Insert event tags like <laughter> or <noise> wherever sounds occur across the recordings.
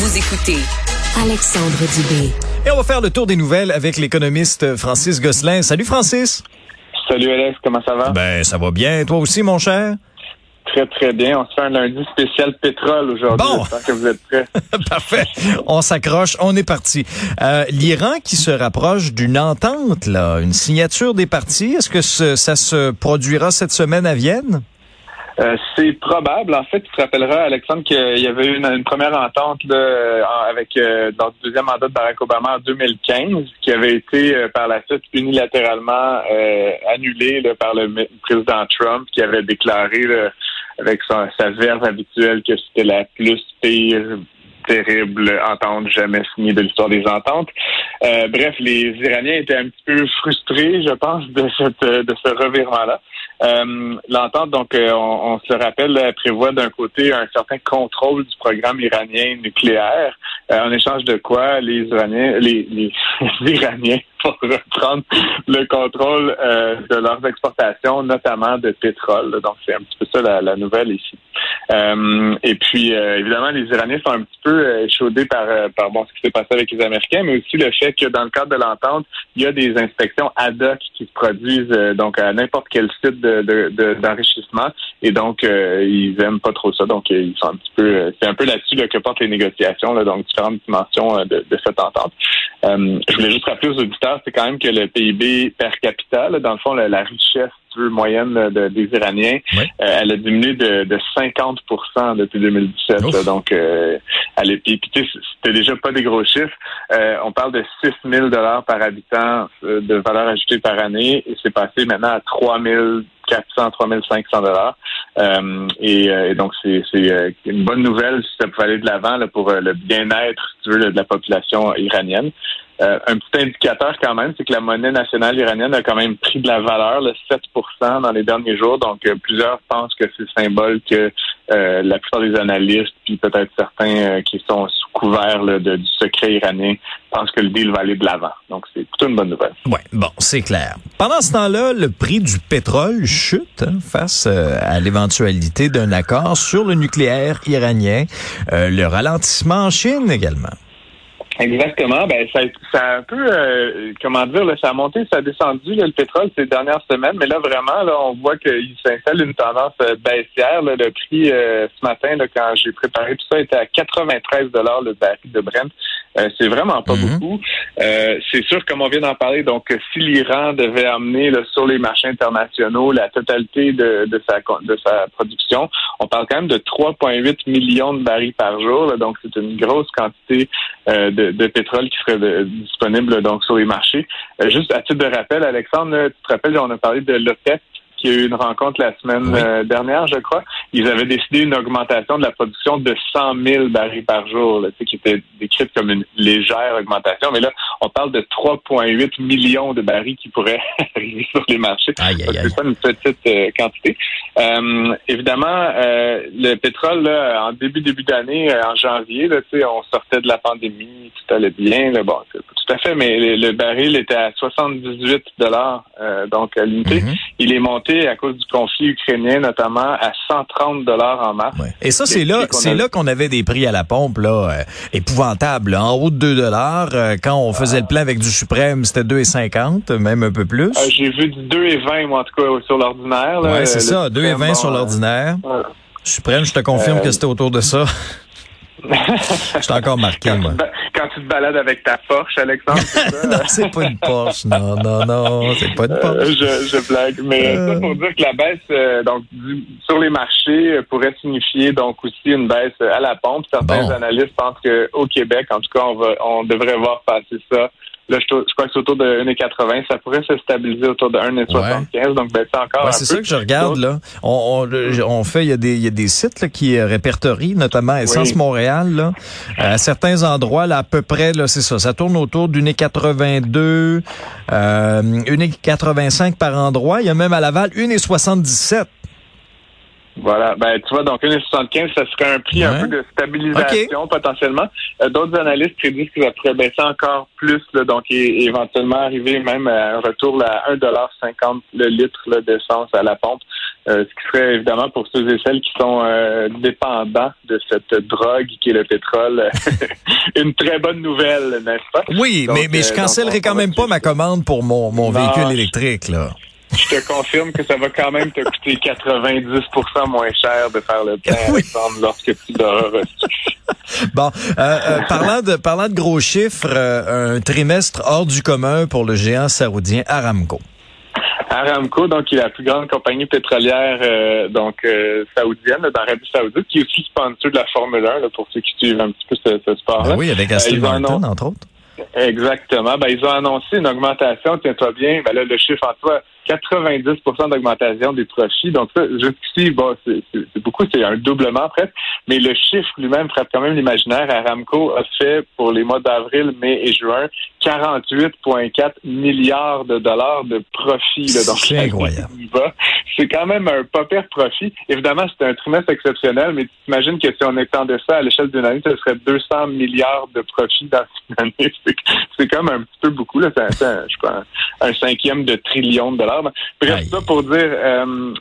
Vous écoutez Alexandre Dubé. Et on va faire le tour des nouvelles avec l'économiste Francis Gosselin. Salut Francis. Salut Alex, comment ça va? Ben, ça va bien. Toi aussi, mon cher? Très, très bien. On se fait un lundi spécial pétrole aujourd'hui. Bon. J'espère que vous êtes prêts. <laughs> Parfait. On s'accroche. On est parti. Euh, L'Iran qui se rapproche d'une entente, là, une signature des partis. Est-ce que ce- ça se produira cette semaine à Vienne? Euh, c'est probable. En fait, tu te rappelleras, Alexandre, qu'il y avait eu une, première entente là, avec euh, dans le deuxième mandat de Barack Obama en 2015, qui avait été euh, par la suite unilatéralement euh, annulée là, par le président Trump, qui avait déclaré là, avec sa, sa verve habituelle que c'était la plus pire terrible entente jamais signée de l'histoire des ententes. Euh, bref, les Iraniens étaient un petit peu frustrés, je pense, de, cette, de ce revirement-là. Euh, L'entente, donc, euh, on, on se le rappelle, elle prévoit d'un côté un certain contrôle du programme iranien nucléaire, euh, en échange de quoi les Iraniens, les, les, <laughs> Iraniens <laughs> vont reprendre le contrôle euh, de leurs exportations, notamment de pétrole. Donc, c'est un petit peu ça la, la nouvelle ici. Et puis, évidemment, les Iraniens sont un petit peu échaudés par, par bon, ce qui s'est passé avec les Américains, mais aussi le fait que dans le cadre de l'entente, il y a des inspections ad hoc qui se produisent donc à n'importe quel site de- de- de- d'enrichissement. et donc, euh, ils aiment pas trop ça. Donc, euh, ils sont un petit peu... euh, c'est un peu là-dessus là, que portent les négociations, là, donc différentes dimensions euh, de, de cette entente. Je voulais juste rappeler aux auditeurs, c'est quand même que le PIB per capita, là, dans le fond, la, la richesse moyenne de- des Iraniens, Oui. euh, elle a diminué de, de 50 depuis 2017. Ouf. là. donc, euh, elle est, c'était déjà pas des gros chiffres. Euh, on parle de 6 000 dollars par habitant de valeur ajoutée par année, et c'est passé maintenant à 3 400, 3 500 dollars. Euh, et, euh, et donc, c'est euh, une bonne nouvelle si ça pouvait aller de l'avant pour euh, le bien-être, si tu veux, de la population iranienne. Euh, un petit indicateur quand même, c'est que la monnaie nationale iranienne a quand même pris de la valeur, le 7% dans les derniers jours. Donc, euh, plusieurs pensent que c'est symbole que euh, la plupart des analystes, puis peut-être certains euh, qui sont sous couvert là, de- du secret iranien, pensent que le deal va aller de l'avant. Donc, c'est plutôt une bonne nouvelle. Ouais, bon, c'est clair. Pendant ce temps-là, le prix du pétrole chute hein, face à l'éventualité d'un accord sur le nucléaire iranien. Le ralentissement en Chine également. Exactement. Ben, ça, ça a un peu, euh, comment dire, là, ça a monté, ça a descendu, là, le pétrole ces dernières semaines, mais là, vraiment, là, on voit qu'il s'installe une tendance euh, baissière. là. le prix, euh, ce matin, là, quand j'ai préparé tout ça, était à 93 dollars le baril de Brent. Euh, c'est vraiment pas Mhm. beaucoup. Euh, c'est sûr, comme on vient d'en parler, donc, euh, si l'Iran devait amener là, sur les marchés internationaux la totalité de, de, sa, de sa production, on parle quand même de 3,8 millions de barils par jour. là. donc, c'est une grosse quantité euh, de, de pétrole qui serait de- disponible donc sur les marchés. Euh, juste à titre de rappel, Alexandre, tu te rappelles, on a parlé de l'OPEP qui a eu une rencontre la semaine Oui. euh, dernière, je crois. Ils avaient décidé une augmentation de la production de 100 000 barils par jour, là, qui était décrite comme une légère augmentation. Mais là, on parle de 3,8 millions de barils qui pourraient <laughs> arriver sur les marchés. C'est pas une petite euh, quantité. Euh, évidemment, euh, le pétrole, là, en début début d'année, en janvier, là, on sortait de la pandémie, tout allait bien. Là, bon, tout à fait, mais le, le baril était à 78 dollars donc à l'unité. Mhm. Il est monté à cause du conflit ukrainien, notamment à 130 dollars en mars. Ouais. Et ça, c'est là, c'est a- là qu'on avait des prix à la pompe là, euh, épouvantables. là. En haut de 2 dollars. euh, quand on faisait le plein avec du suprême, c'était 2,50, même un peu plus. Euh, J'ai vu du 2,20, moi, en tout cas, sur l'ordinaire. ouais, c'est ça, 2,20 suprême, sur l'ordinaire. Suprême, je te confirme que c'était autour de ça. J'étais encore marqué, quand, tu moi. te ba- quand tu te balades avec ta Porsche, Alexandre, c'est <laughs> ça? non, c'est pas une Porsche. Non, non, non, c'est pas une Euh, Porsche. je, je blague. Mais Euh. ça pour dire que la baisse euh, donc du- sur les marchés pourrait signifier donc aussi une baisse à la pompe. Certains Bon. analystes pensent qu'au Québec, en tout cas, on va on devrait voir passer ça. Là, je, crois que c'est autour de 1,80. Ça pourrait se stabiliser autour de 1,75. Donc, baisser encore Ouais, c'est ça que je regarde là. On, on, on fait, il y a des, il y a des sites là, qui euh, répertorient, notamment Essence Oui. Montréal. Là, à certains endroits, là, à peu près, là, c'est ça. Ça tourne autour d'une 82, euh, une 85 par endroit. Il y a même à Laval une 77. Voilà. Ben, tu vois, donc 1,75, ça serait un prix un peu de stabilisation potentiellement. Euh, d'autres analystes prédisent que ça pourrait baisser encore plus, donc éventuellement arriver même à un retour à 1,50 le litre d'essence à la pompe. Euh, ce qui serait évidemment pour ceux et celles qui sont euh, dépendants de cette drogue qui est le pétrole <laughs> une très bonne nouvelle, n'est-ce pas? Oui, mais, mais je cancellerai quand même pas ma commande pour mon, mon véhicule électrique, là je te confirme que ça va quand même te coûter 90% moins cher de faire le plein, Alexandre, lorsque tu l'auras reçu. Bon, euh, euh, parlant de parlant de gros chiffres, euh, un trimestre hors du commun pour le géant saoudien Aramco. Aramco, donc qui est la plus grande compagnie pétrolière donc saoudienne d'Arabie Saoudite, qui est aussi sponsor de la Formule 1 pour ceux qui suivent un petit peu ce, sport-là. Ben oui, avec Aston Martin, entre autres. Exactement. Ben, ils ont annoncé une augmentation, tiens-toi bien, ben là, le chiffre en soi, 90% d'augmentation des profits. Donc ça, jusqu'ici, bon, c'est beaucoup, c'est un doublement presque, mais le chiffre lui-même frappe quand même l'imaginaire. Aramco a fait pour les mois d'avril, mai et juin 48,4 milliards de dollars de profit. C'est incroyable. C'est quand même un pas pire profit. Évidemment, c'est un trimestre exceptionnel, mais tu t'imagines que si on étendait ça à l'échelle d'une année, ce serait 200 milliards de profit dans une année. <laughs> C'est comme un petit peu beaucoup. C'est, je crois, un cinquième de trillion de dollars. Bref, ça pour dire, euh,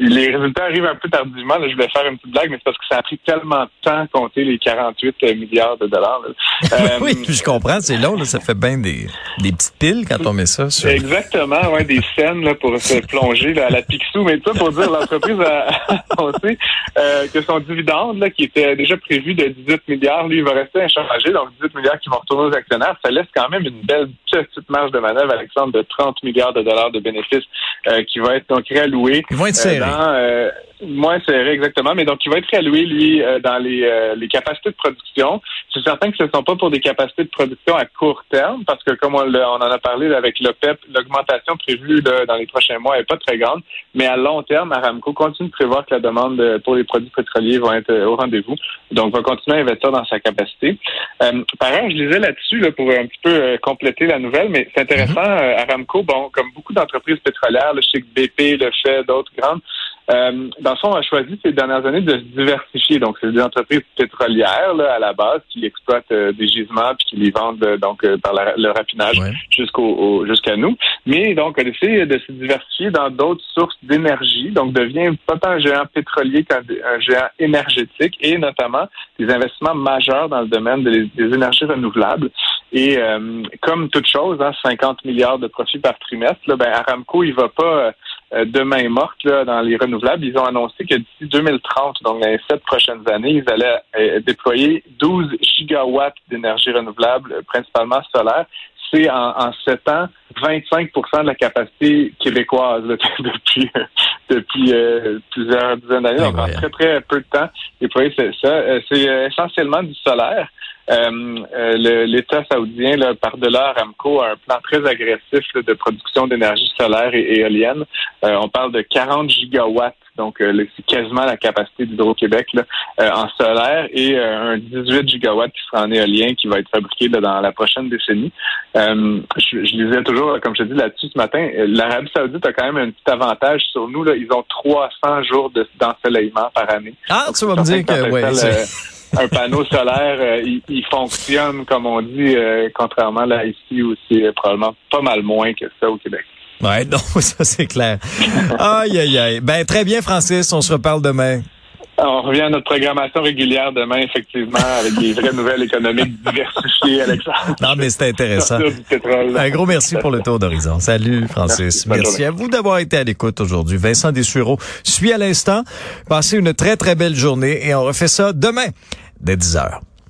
les résultats arrivent un peu tardivement. je voulais faire une petite blague, mais c'est parce que ça a pris tellement de temps à compter les 48 milliards de dollars. <laughs> oui, euh, je comprends, c'est long. ça fait bien des, des petites piles quand on met ça. Sur... Exactement, ouais, des scènes là, pour se plonger à la Picsou. Mais ça pour dire, l'entreprise a <laughs> annoncé euh, que son dividende, là, qui était déjà prévu de 18 milliards, lui, il va rester inchangé. Donc 18 milliards qui vont retourner aux actionnaires. Ça laisse quand même une belle petite marge de manœuvre, Alexandre, de 30 milliards de dollars de bénéfices euh, qui va être donc réalloué. Ils vont être serrés. Euh, dans, euh, moins serré, exactement, mais donc il va être réalloué, lui, dans les, les capacités de production. C'est certain que ce ne sont pas pour des capacités de production à court terme, parce que comme on, on en a parlé avec l'OPEP, l'augmentation prévue dans les prochains mois n'est pas très grande, mais à long terme, Aramco continue de prévoir que la demande pour les produits pétroliers va être au rendez-vous, donc va continuer à investir dans sa capacité. par ailleurs, je lisais là-dessus là, pour un petit peu compléter la nouvelle, mais c'est intéressant, mm-hmm. Aramco, bon, comme beaucoup d'entreprises entreprises pétrolières, sais que BP le fait, d'autres grandes, euh, dans le fond, on a choisi ces dernières années de se diversifier. Donc, c'est des entreprises pétrolières là, à la base qui exploitent euh, des gisements puis qui les vendent euh, donc par le raffinage jusqu'au jusqu'à nous. Mais donc, on essaie de se diversifier dans d'autres sources d'énergie. Donc, devient pas tant un géant pétrolier qu'un géant énergétique et notamment des investissements majeurs dans le domaine des, énergies renouvelables. Et comme toute chose, hein, 50 milliards de profits par trimestre, là, ben Aramco, il va pas euh, demain morte là, dans les renouvelables. Ils ont annoncé que d'ici 2030, donc dans les sept prochaines années, ils allaient euh, déployer 12 gigawatts d'énergie renouvelable, euh, principalement solaire. C'est en, sept ans 25% de la capacité québécoise <laughs> depuis depuis plusieurs dizaines d'années. Donc en très très peu de temps, déployer ça. C'est essentiellement du solaire. Euh, euh, l'État saoudien, là, par-delà Aramco, a un plan très agressif de production d'énergie solaire et éolienne. Euh, on parle de 40 gigawatts, donc c'est quasiment la capacité d'Hydro-Québec en solaire, et un 18 gigawatts qui sera en éolien qui va être fabriqué dans la prochaine décennie. Je, je, lisais toujours, comme je te dis là-dessus ce matin, l'Arabie saoudite a quand même un petit avantage sur nous. Là. Ils ont 300 jours d'ensoleillement par année. Ah, tu vas me dire que... Ouais, <laughs> un panneau solaire, euh, il, fonctionne, comme on dit, euh, contrairement là ici où c'est probablement pas mal moins que ça au Québec. Ouais, <laughs> non, ça c'est clair. aïe, aïe, aïe. Ben, très bien, Francis, on se reparle demain. On revient à notre programmation régulière demain, effectivement, avec des vraies <laughs> nouvelles économiques diversifiées, Alexandre. Non, mais c'est intéressant. Un gros merci pour le tour d'horizon. Salut, Francis. Merci, à vous d'avoir été à l'écoute aujourd'hui. Vincent Dessureau suit à l'instant. Passez une très, très belle journée et on refait ça demain dès 10 heures.